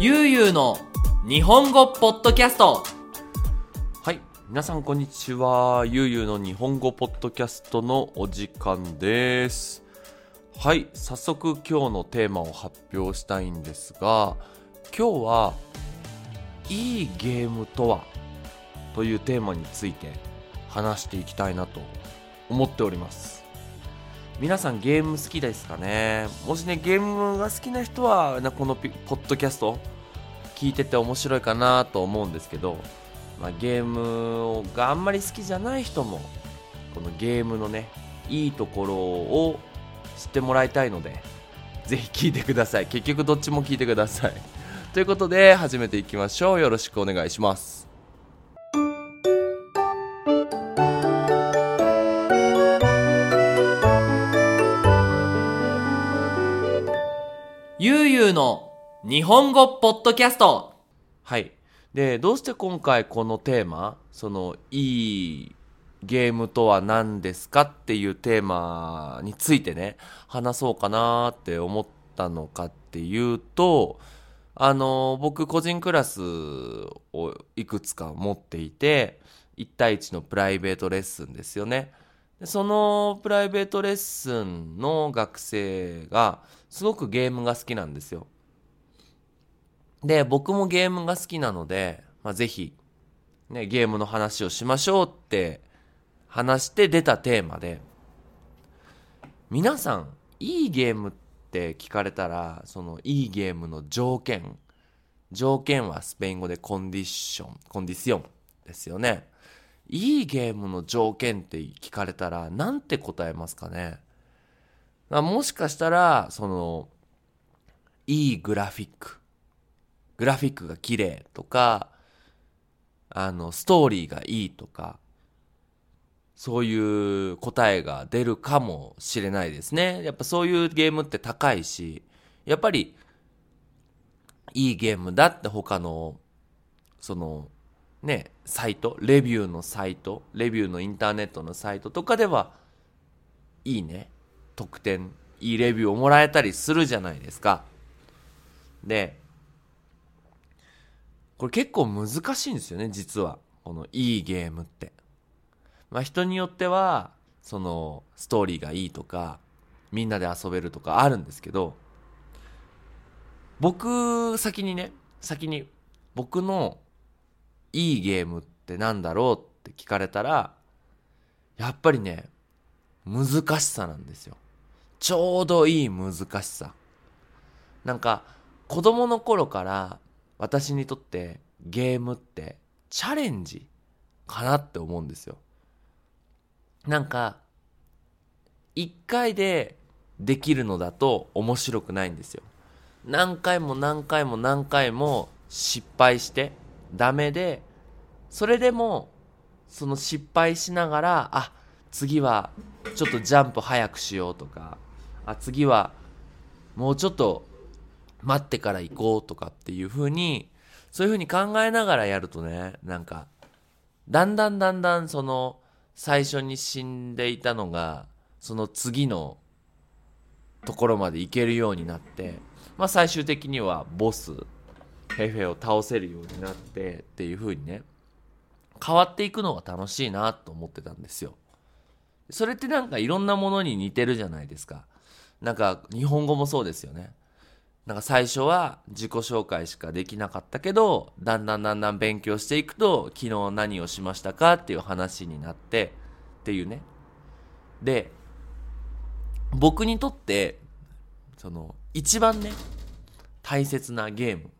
ゆうゆうの日本語ポッドキャストはい。皆さん、こんにちは。ゆうゆうの日本語ポッドキャストのお時間です。はい。早速、今日のテーマを発表したいんですが、今日は、いいゲームとは？というテーマについて話していきたいなと思っております。皆さんゲーム好きですかね？もしね、ゲームが好きな人は、なこのポッドキャスト聞いてて面白いかなと思うんですけど、まあ、ゲームがあんまり好きじゃない人もこのゲームのねいいところを知ってもらいたいのでぜひ聞いてください。結局どっちも聞いてください。ということで始めていきましょう。よろしくお願いします。ゆうの日本語ポッドキャスト。はい。でどうして今回このテーマそのいいゲームとは何ですかっていうテーマについてね話そうかなって思ったのかっていうとあの僕個人クラスをいくつか持っていて1対1のプライベートレッスンですよね。そのプライベートレッスンの学生がすごくゲームが好きなんですよで、僕もゲームが好きなので、まあ、ぜひ、ね、ゲームの話をしましょうって話して出たテーマで、皆さん、いいゲームって聞かれたら、そのいいゲームの条件、条件はスペイン語でコンディション、コンディションですよね。いいゲームの条件って聞かれたら、なんて答えますかね？あもしかしたら、その、いいグラフィック。グラフィックが綺麗とか、あの、ストーリーがいいとか、そういう答えが出るかもしれないですね。やっぱそういうゲームって高いし、やっぱり、いいゲームだって他の、その、ね、サイト、レビューのサイト、レビューのインターネットのサイトとかでは、いいね、得点、いいレビューをもらえたりするじゃないですか。で、これ結構難しいんですよね、実は。このいいゲームって。まあ人によっては、そのストーリーがいいとか、みんなで遊べるとかあるんですけど、僕、先にね、先に僕のいいゲームってなんだろうって聞かれたら、やっぱりね、難しさなんですよ。ちょうどいい難しさ。なんか、子供の頃から私にとってゲームってチャレンジかなって思うんですよ。なんか、一回でできるのだと面白くないんですよ。何回も何回も何回も失敗してダメで、それでもその失敗しながら、あ、次はちょっとジャンプ早くしようとか、あ、次はもうちょっと待ってから行こうとかっていう風に、そういう風に考えながらやるとね、なんか、だんだんだんだんその、最初に死んでいたのが、その次のところまで行けるようになって、まあ最終的にはボス、ヘフェを倒せるようになってっていう風にね、変わっていくのが楽しいなと思ってたんですよ。それってなんかいろんなものに似てるじゃないですか。なんか日本語もそうですよね。なんか最初は自己紹介しかできなかったけど、だんだんだんだん勉強していくと、昨日何をしましたかっていう話になって、っていうね。で、僕にとって、その、一番ね、大切なゲーム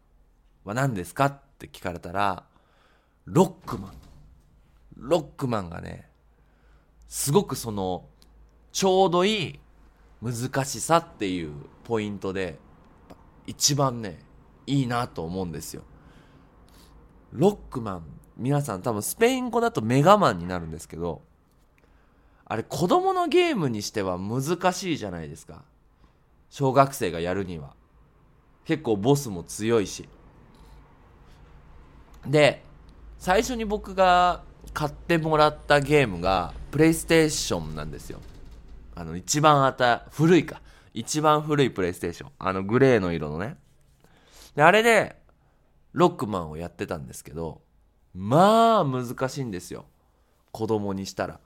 は何ですか？って聞かれたら、ロックマン。ロックマンがね、すごくその、ちょうどいい難しさっていうポイントで、一番ね、いいなと思うんですよ。ロックマン、皆さん多分スペイン語だとメガマンになるんですけど、あれ子供のゲームにしては難しいじゃないですか。小学生がやるには。結構ボスも強いし。で、最初に僕が買ってもらったゲームが、プレイステーションなんですよ。あの、一番あた、古いか。一番古いプレイステーション。あの、グレーの色のね。で、あれで、ロックマンをやってたんですけど、まあ難しいんですよ。子供にしたら。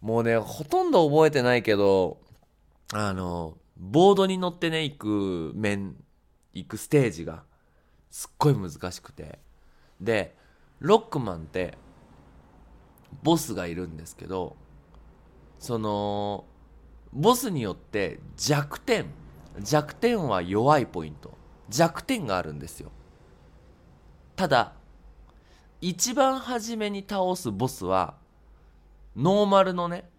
もうね、ほとんど覚えてないけど、あの、ボードに乗ってね、行く面、行くステージが、すっごい難しくて。で、ロックマンって、ボスがいるんですけど、その、ボスによって弱点、弱点は弱いポイント、弱点があるんですよ。ただ、一番初めに倒すボスは、ノーマルのね、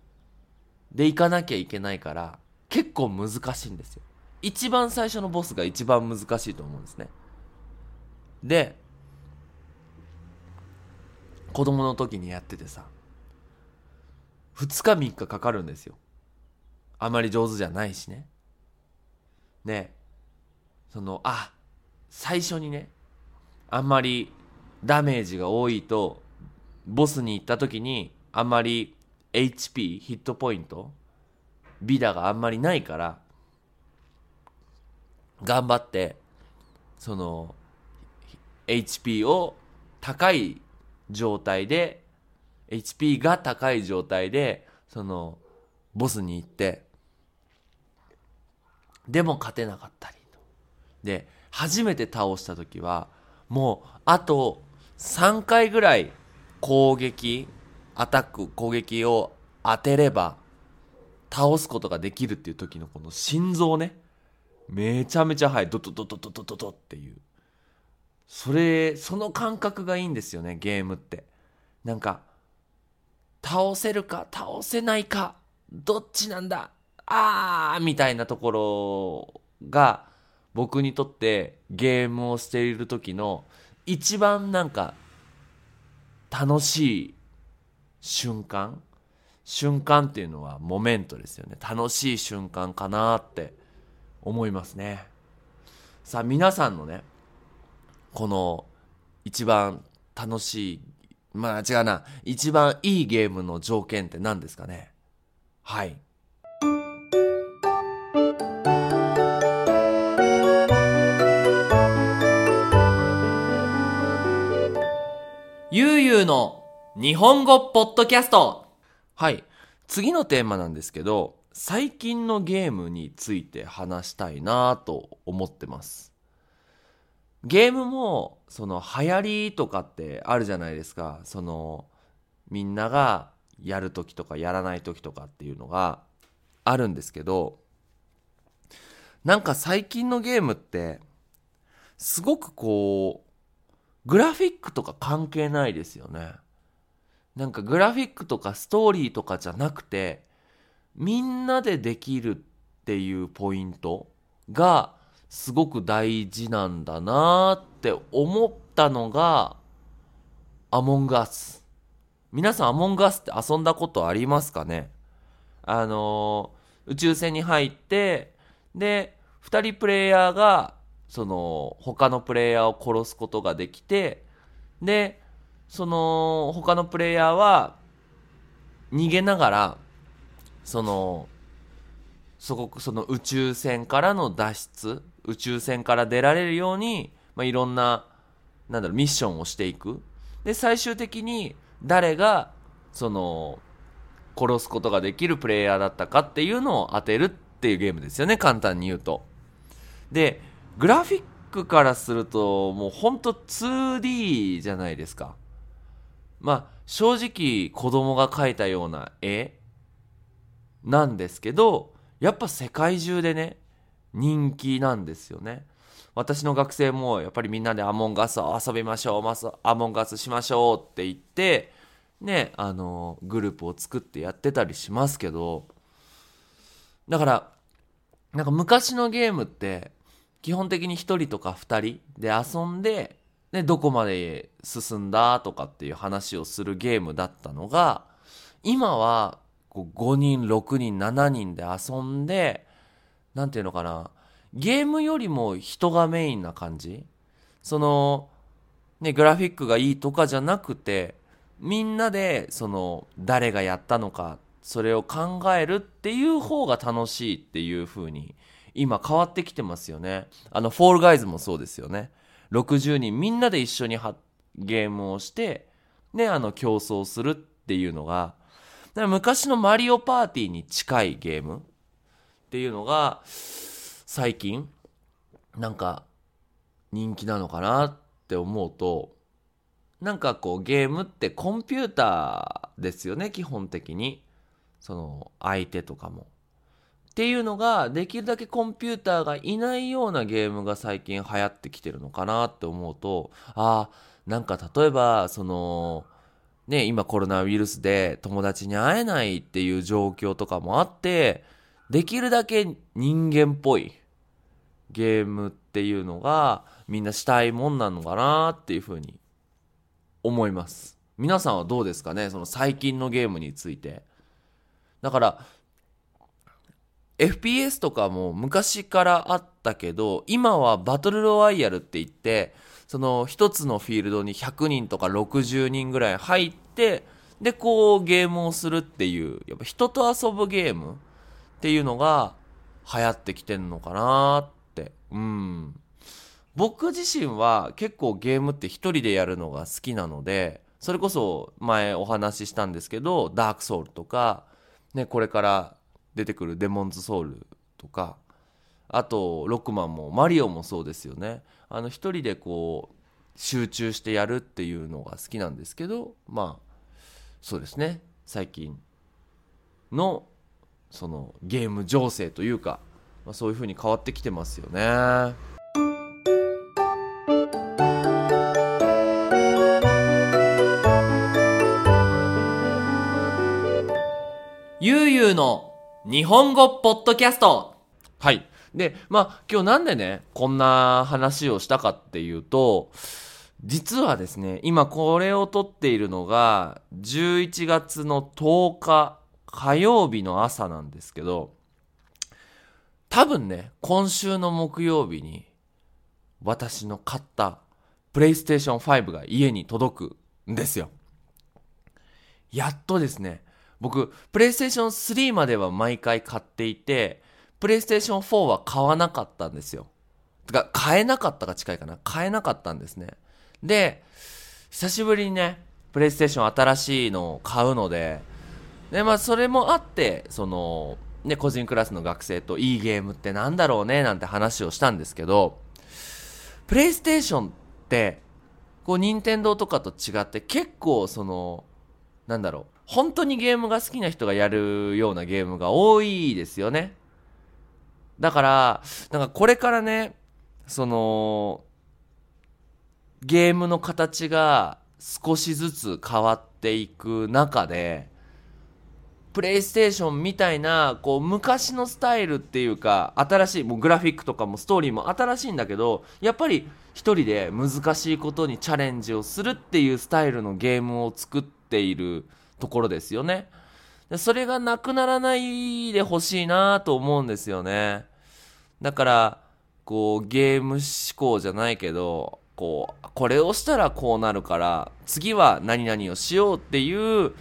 で行かなきゃいけないから、結構難しいんですよ。一番最初のボスが一番難しいと思うんですね。で、子供の時にやっててさ、2日3日かかるんですよ。あまり上手じゃないしね。で、その、あ、最初にね、あんまりダメージが多いと、ボスに行った時に、あんまり HP、ヒットポイント、ビダがあんまりないから、頑張って、その、HP を高い状態で、HP が高い状態で、その、ボスに行って、でも勝てなかったりと。で、初めて倒した時は、もう、あと3回ぐらい攻撃、アタック、攻撃を当てれば、倒すことができるっていう時のこの心臓ね、めちゃめちゃ速い、ドドドドドドドドっていう。それ、その感覚がいいんですよね、ゲームって。なんか、倒せるか倒せないか、どっちなんだ、あーみたいなところが、僕にとってゲームをしている時の一番なんか楽しい瞬間？瞬間っていうのはモメントですよね。楽しい瞬間かなって思いますね。さあ皆さんのねこの一番楽しいまあ違うな一番いいゲームの条件って何ですかね？はいゆうゆうの日本語ポッドキャストはい。次のテーマなんですけど、最近のゲームについて話したいなと思ってます。ゲームも、その流行りとかってあるじゃないですか。その、みんながやるときとかやらないときとかっていうのがあるんですけど、なんか最近のゲームって、すごくこう、グラフィックとか関係ないですよね。なんかグラフィックとかストーリーとかじゃなくて、みんなでできるっていうポイントがすごく大事なんだなって思ったのが、アモンガス。皆さんアモンガスって遊んだことありますかね？あのー宇宙船に入って、で、二人プレイヤーが、その、他のプレイヤーを殺すことができて、で、その他のプレイヤーは逃げながらそのそこその宇宙船からの脱出宇宙船から出られるように、まあ、いろんななんだろうミッションをしていく。で最終的に誰がその殺すことができるプレイヤーだったかっていうのを当てるっていうゲームですよね。簡単に言うと。でグラフィックからするともうほんと 2D じゃないですか。まあ正直子供が描いたような絵なんですけどやっぱ世界中でね人気なんですよね。私の学生もやっぱりみんなでアモンガスを遊びましょうアモンガスしましょうって言ってねあのグループを作ってやってたりしますけどだからなんか昔のゲームって基本的に1人とか2人で遊んででどこまで進んだとかっていう話をするゲームだったのが今は5人6人7人で遊んでなんていうのかな。ゲームよりも人がメインな感じ。そのねグラフィックがいいとかじゃなくてみんなでその誰がやったのかそれを考えるっていう方が楽しいっていう風に今変わってきてますよね。あのフォールガイズもそうですよね。60人みんなで一緒にゲームをして、で、あの、競争するっていうのが、昔のマリオパーティーに近いゲーム。っていうのが、最近、なんか、人気なのかなって思うと、なんかこうゲームってコンピューターですよね、基本的に。その相手とかも。っていうのが、できるだけコンピューターがいないようなゲームが最近流行ってきてるのかなって思うと、ああ、なんか例えば、その、ね、今コロナウイルスで友達に会えないっていう状況とかもあって、できるだけ人間っぽいゲームっていうのがみんなしたいもんなのかなっていうふうに思います。皆さんはどうですかね？その最近のゲームについて。だから、FPS とかも昔からあったけど、今はバトルロワイヤルって言って、その一つのフィールドに100人とか60人ぐらい入って、で、こうゲームをするっていう、やっぱ人と遊ぶゲームっていうのが流行ってきてんのかなって。うん。僕自身は結構ゲームって一人でやるのが好きなので、それこそ前お話ししたんですけど、ダークソウルとか、ね、これから出てくるデモンズソウルとか、あと、ロックマンもマリオもそうですよね。あの、一人でこう、集中してやるっていうのが好きなんですけど、まあ、そうですね。最近の、その、ゲーム情勢というか、まあ、そういう風に変わってきてますよね。ゆうゆうの日本語ポッドキャストはい。で、まあ、今日なんでね、こんな話をしたかっていうと、実はですね、今これを撮っているのが、11月の10日火曜日の朝なんですけど、多分ね、今週の木曜日に、私の買った、プレイステーション5が家に届くんですよ。やっとですね、僕、プレイステーション3までは毎回買っていて、プレイステーション4は買わなかったんですよ。てか、買えなかったが近いかな。買えなかったんですね。で、久しぶりにね、プレイステーション新しいのを買うので、で、まあ、それもあって、その、ね、個人クラスの学生といいゲームってなんだろうね、なんて話をしたんですけど、プレイステーションって、こう、任天堂とかと違って結構その、なんだろう、本当にゲームが好きな人がやるようなゲームが多いですよね。だから、なんかこれからね、その、ゲームの形が少しずつ変わっていく中で、プレイステーションみたいな、こう、昔のスタイルっていうか、新しい、もうグラフィックとかもストーリーも新しいんだけど、やっぱり一人で難しいことにチャレンジをするっていうスタイルのゲームを作っているところですよね。でそれがなくならないでほしいなと思うんですよね。だから、こう、ゲーム思考じゃないけど、こう、これをしたらこうなるから、次は何々をしようっていう、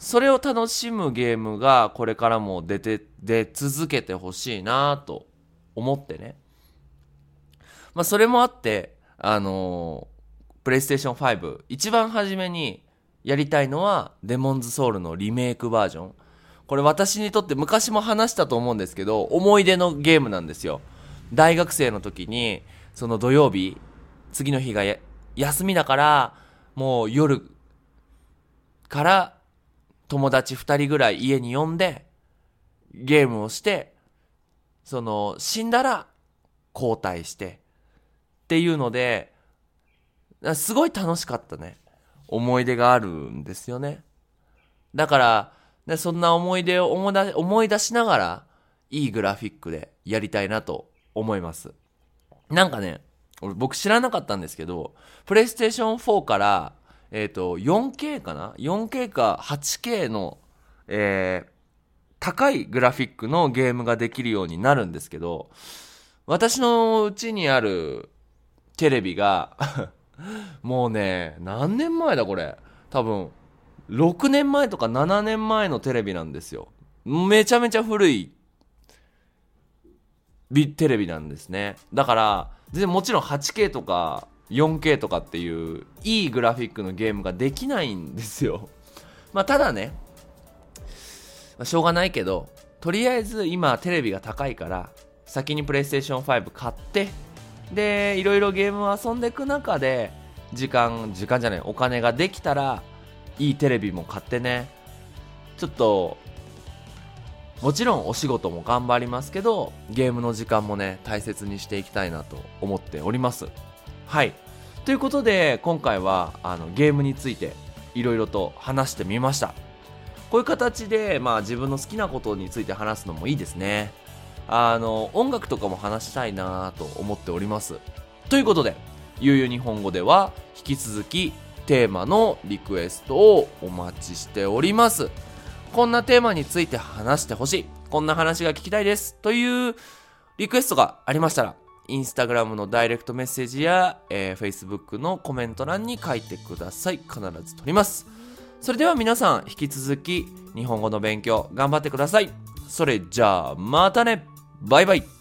それを楽しむゲームがこれからも出て、出続けてほしいなと思ってね。まあそれもあって、あのプレイステーション5、一番初めにやりたいのはデモンズソウルのリメイクバージョン。これ私にとって昔も話したと思うんですけど、思い出のゲームなんですよ。大学生の時に、その土曜日、次の日が休みだから、もう夜から友達2人ぐらい家に呼んで、ゲームをして、その、死んだら交代して、っていうので、すごい楽しかったね。思い出があるんですよね。だから、でそんな思い出を思い出思い出しながら、いいグラフィックでやりたいなと思います。なんかね、俺僕知らなかったんですけど、プレイステーション4から、えっ、と、4K かな ?4K か 8K の、えー、高いグラフィックのゲームができるようになるんですけど、私のうちにあるテレビが、もうね、何年前だこれ？多分、6年前とか7年前のテレビなんですよ。めちゃめちゃ古いビテレビなんですね。だから、全然もちろん 8K とか 4K とかっていういいグラフィックのゲームができないんですよ。まあただね、まあ、しょうがないけどとりあえず今テレビが高いから先にプレイステーション5買ってでいろいろゲームを遊んでいく中で時間時間じゃないお金ができたらいいテレビも買ってね。ちょっともちろんお仕事も頑張りますけどゲームの時間もね大切にしていきたいなと思っております。はい。ということで今回はあのゲームについていろいろと話してみました。こういう形で、まあ、自分の好きなことについて話すのもいいですね。あの音楽とかも話したいなと思っております。ということでゆうゆう日本語では引き続きテーマのリクエストをお待ちしております。こんなテーマについて話してほしい。こんな話が聞きたいです。というリクエストがありましたらインスタグラムのダイレクトメッセージや、えー、Facebook のコメント欄に書いてください。必ず取ります。それでは皆さん引き続き日本語の勉強頑張ってください。それじゃあまたね。バイバイ。